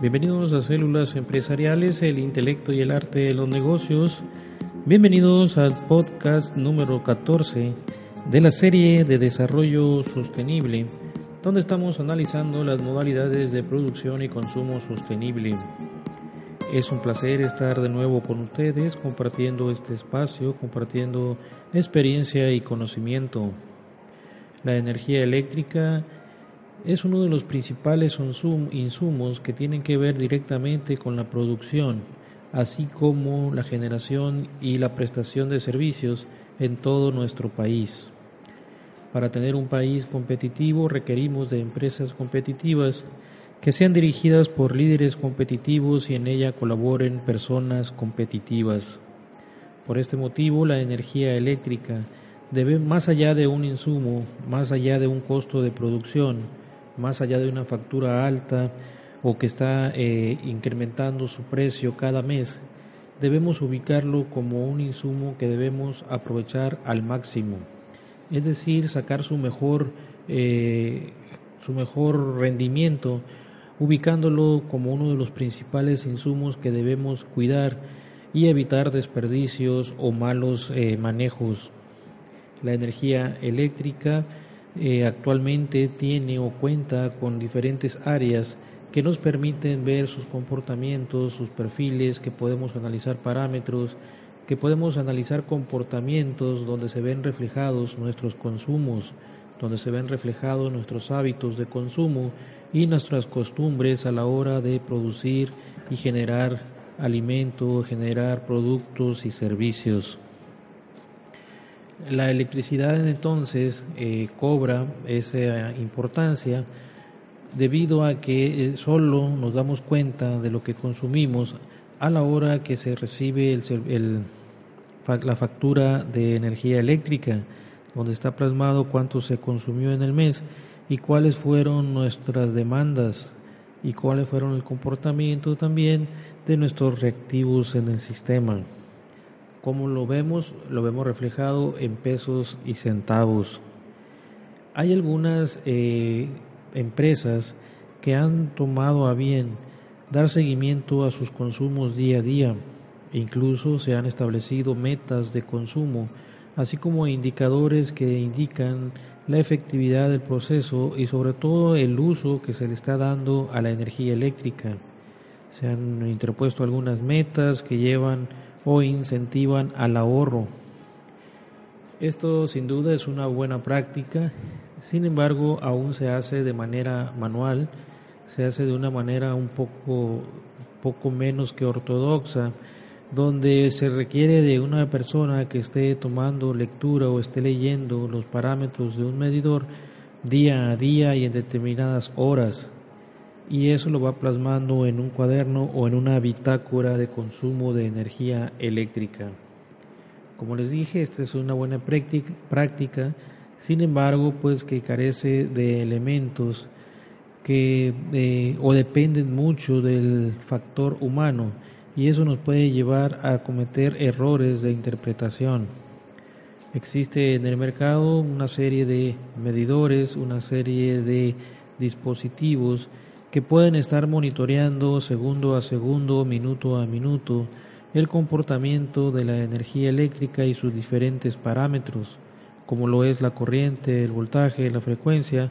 Bienvenidos a Células Empresariales, el intelecto y el arte de los negocios. Bienvenidos al podcast número 14 de la serie de desarrollo sostenible, donde estamos analizando las modalidades de producción y consumo sostenible. Es un placer estar de nuevo con ustedes compartiendo este espacio, compartiendo experiencia y conocimiento. La energía eléctrica es uno de los principales insumos que tienen que ver directamente con la producción, así como la generación y la prestación de servicios en todo nuestro país. Para tener un país competitivo requerimos de empresas competitivas que sean dirigidas por líderes competitivos y en ella colaboren personas competitivas. Por este motivo, la energía eléctrica debe, más allá de un insumo, más allá de un costo de producción, más allá de una factura alta o que está eh, incrementando su precio cada mes, debemos ubicarlo como un insumo que debemos aprovechar al máximo, es decir, sacar su mejor, eh, su mejor rendimiento, ubicándolo como uno de los principales insumos que debemos cuidar y evitar desperdicios o malos eh, manejos. La energía eléctrica eh, actualmente tiene o cuenta con diferentes áreas que nos permiten ver sus comportamientos, sus perfiles, que podemos analizar parámetros, que podemos analizar comportamientos donde se ven reflejados nuestros consumos, donde se ven reflejados nuestros hábitos de consumo y nuestras costumbres a la hora de producir y generar alimento, generar productos y servicios. La electricidad entonces eh, cobra esa importancia debido a que eh, solo nos damos cuenta de lo que consumimos a la hora que se recibe la factura de energía eléctrica, donde está plasmado cuánto se consumió en el mes y cuáles fueron nuestras demandas y cuáles fueron el comportamiento también de nuestros reactivos en el sistema. Como lo vemos, lo vemos reflejado en pesos y centavos. Hay algunas eh, empresas que han tomado a bien dar seguimiento a sus consumos día a día. Incluso se han establecido metas de consumo, así como indicadores que indican la efectividad del proceso y sobre todo el uso que se le está dando a la energía eléctrica. Se han interpuesto algunas metas que llevan o incentivan al ahorro. Esto sin duda es una buena práctica, sin embargo aún se hace de manera manual, se hace de una manera un poco, poco menos que ortodoxa, donde se requiere de una persona que esté tomando lectura o esté leyendo los parámetros de un medidor día a día y en determinadas horas y eso lo va plasmando en un cuaderno o en una bitácora de consumo de energía eléctrica. Como les dije, esta es una buena práctica, sin embargo, pues que carece de elementos que eh, o dependen mucho del factor humano y eso nos puede llevar a cometer errores de interpretación. Existe en el mercado una serie de medidores, una serie de dispositivos que pueden estar monitoreando segundo a segundo, minuto a minuto, el comportamiento de la energía eléctrica y sus diferentes parámetros, como lo es la corriente, el voltaje, la frecuencia,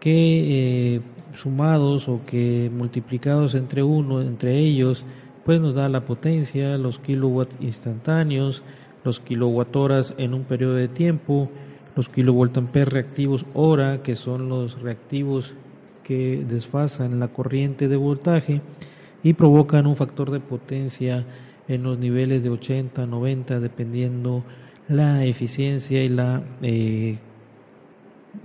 que eh, sumados o que multiplicados entre uno, entre ellos, pues nos da la potencia, los kilowatts instantáneos, los kilowatt horas en un periodo de tiempo, los kilovoltamperes reactivos hora, que son los reactivos que desfasan la corriente de voltaje y provocan un factor de potencia en los niveles de 80, 90, dependiendo la eficiencia y la, eh,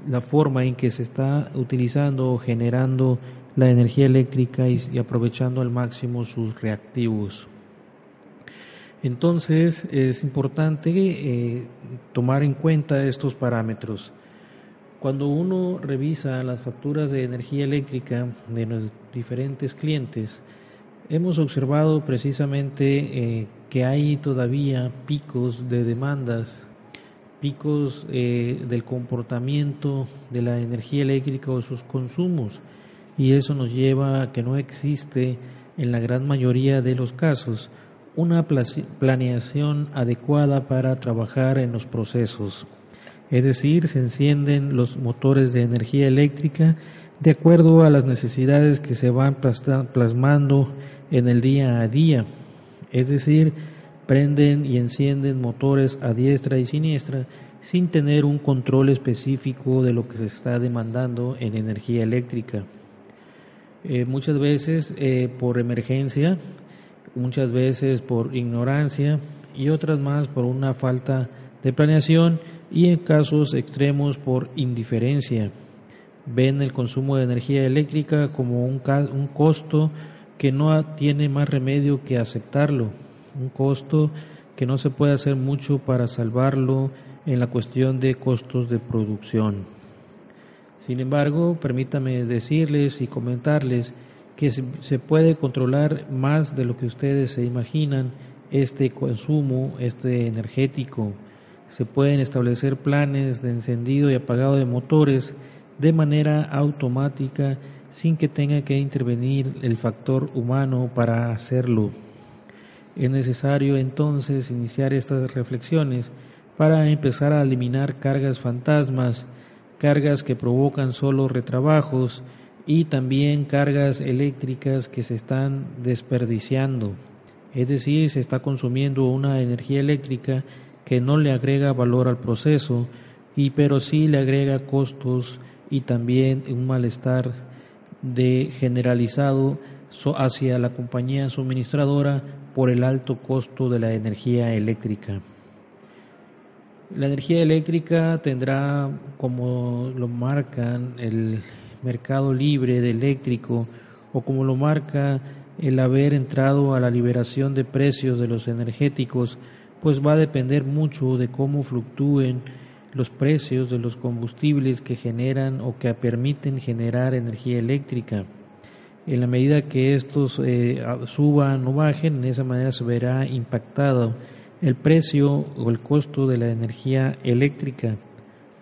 la forma en que se está utilizando o generando la energía eléctrica y, aprovechando al máximo sus reactivos. Entonces es importante eh, tomar en cuenta estos parámetros. Cuando uno revisa las facturas de energía eléctrica de los diferentes clientes, hemos observado precisamente eh, que hay todavía picos de demandas, picos eh, del comportamiento de la energía eléctrica o sus consumos. y eso nos lleva a que no existe en la gran mayoría de los casos una planeación adecuada para trabajar en los procesos. Es decir, se encienden los motores de energía eléctrica de acuerdo a las necesidades que se van plasmando en el día a día. Es decir, prenden y encienden motores a diestra y siniestra sin tener un control específico de lo que se está demandando en energía eléctrica. Eh, muchas veces eh, por emergencia, muchas veces por ignorancia y otras más por una falta de planeación y en casos extremos por indiferencia ven el consumo de energía eléctrica como un, un costo que no tiene más remedio que aceptarlo, un costo que no se puede hacer mucho para salvarlo en la cuestión de costos de producción. Sin embargo, permítame decirles y comentarles que se puede controlar más de lo que ustedes se imaginan este consumo, este energético. Se pueden establecer planes de encendido y apagado de motores de manera automática sin que tenga que intervenir el factor humano para hacerlo. Es necesario entonces iniciar estas reflexiones para empezar a eliminar cargas fantasmas, cargas que provocan solo retrabajos y también cargas eléctricas que se están desperdiciando. Es decir, se está consumiendo una energía eléctrica que no le agrega valor al proceso, y pero sí le agrega costos y también un malestar de generalizado hacia la compañía suministradora por el alto costo de la energía eléctrica. La energía eléctrica tendrá, como lo marcan el mercado libre de eléctrico o como lo marca el haber entrado a la liberación de precios de los energéticos, pues va a depender mucho de cómo fluctúen los precios de los combustibles que generan o que permiten generar energía eléctrica. En la medida que estos eh, suban o bajen, en esa manera se verá impactado el precio o el costo de la energía eléctrica.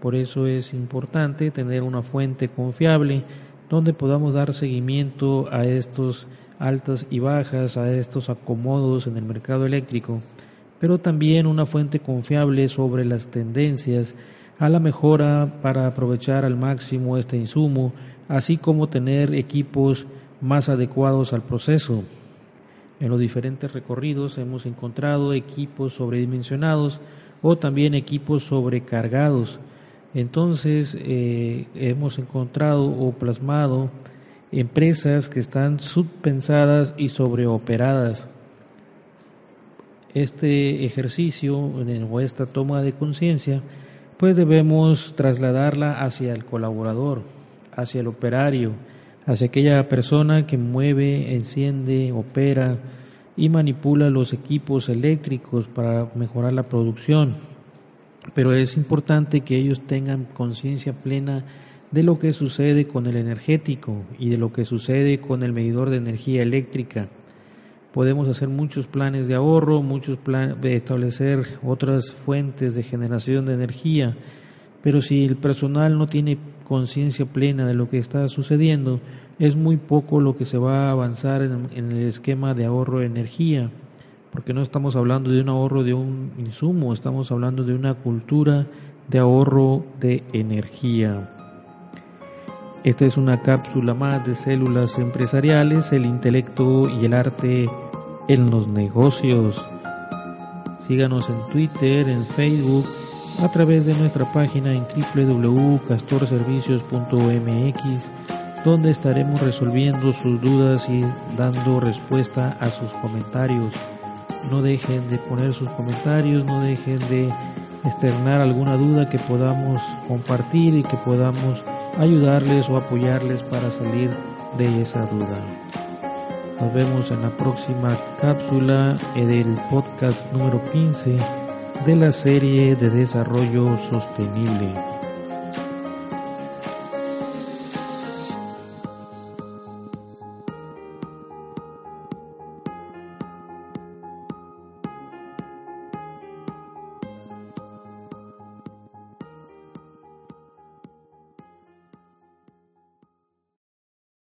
Por eso es importante tener una fuente confiable donde podamos dar seguimiento a estos altas y bajas, a estos acomodos en el mercado eléctrico pero también una fuente confiable sobre las tendencias a la mejora para aprovechar al máximo este insumo, así como tener equipos más adecuados al proceso. En los diferentes recorridos hemos encontrado equipos sobredimensionados o también equipos sobrecargados. Entonces eh, hemos encontrado o plasmado empresas que están subpensadas y sobreoperadas este ejercicio o esta toma de conciencia, pues debemos trasladarla hacia el colaborador, hacia el operario, hacia aquella persona que mueve, enciende, opera y manipula los equipos eléctricos para mejorar la producción. Pero es importante que ellos tengan conciencia plena de lo que sucede con el energético y de lo que sucede con el medidor de energía eléctrica podemos hacer muchos planes de ahorro, muchos planes, establecer otras fuentes de generación de energía, pero si el personal no tiene conciencia plena de lo que está sucediendo, es muy poco lo que se va a avanzar en, en, el esquema de ahorro de energía, porque no estamos hablando de un ahorro de un insumo, estamos hablando de una cultura de ahorro de energía. Esta es una cápsula más de células empresariales, el intelecto y el arte en los negocios. Síganos en Twitter, en Facebook, a través de nuestra página en www.castorservicios.mx, donde estaremos resolviendo sus dudas y dando respuesta a sus comentarios. No dejen de poner sus comentarios, no dejen de externar alguna duda que podamos compartir y que podamos ayudarles o apoyarles para salir de esa duda. Nos vemos en la próxima cápsula del podcast número 15 de la serie de desarrollo sostenible.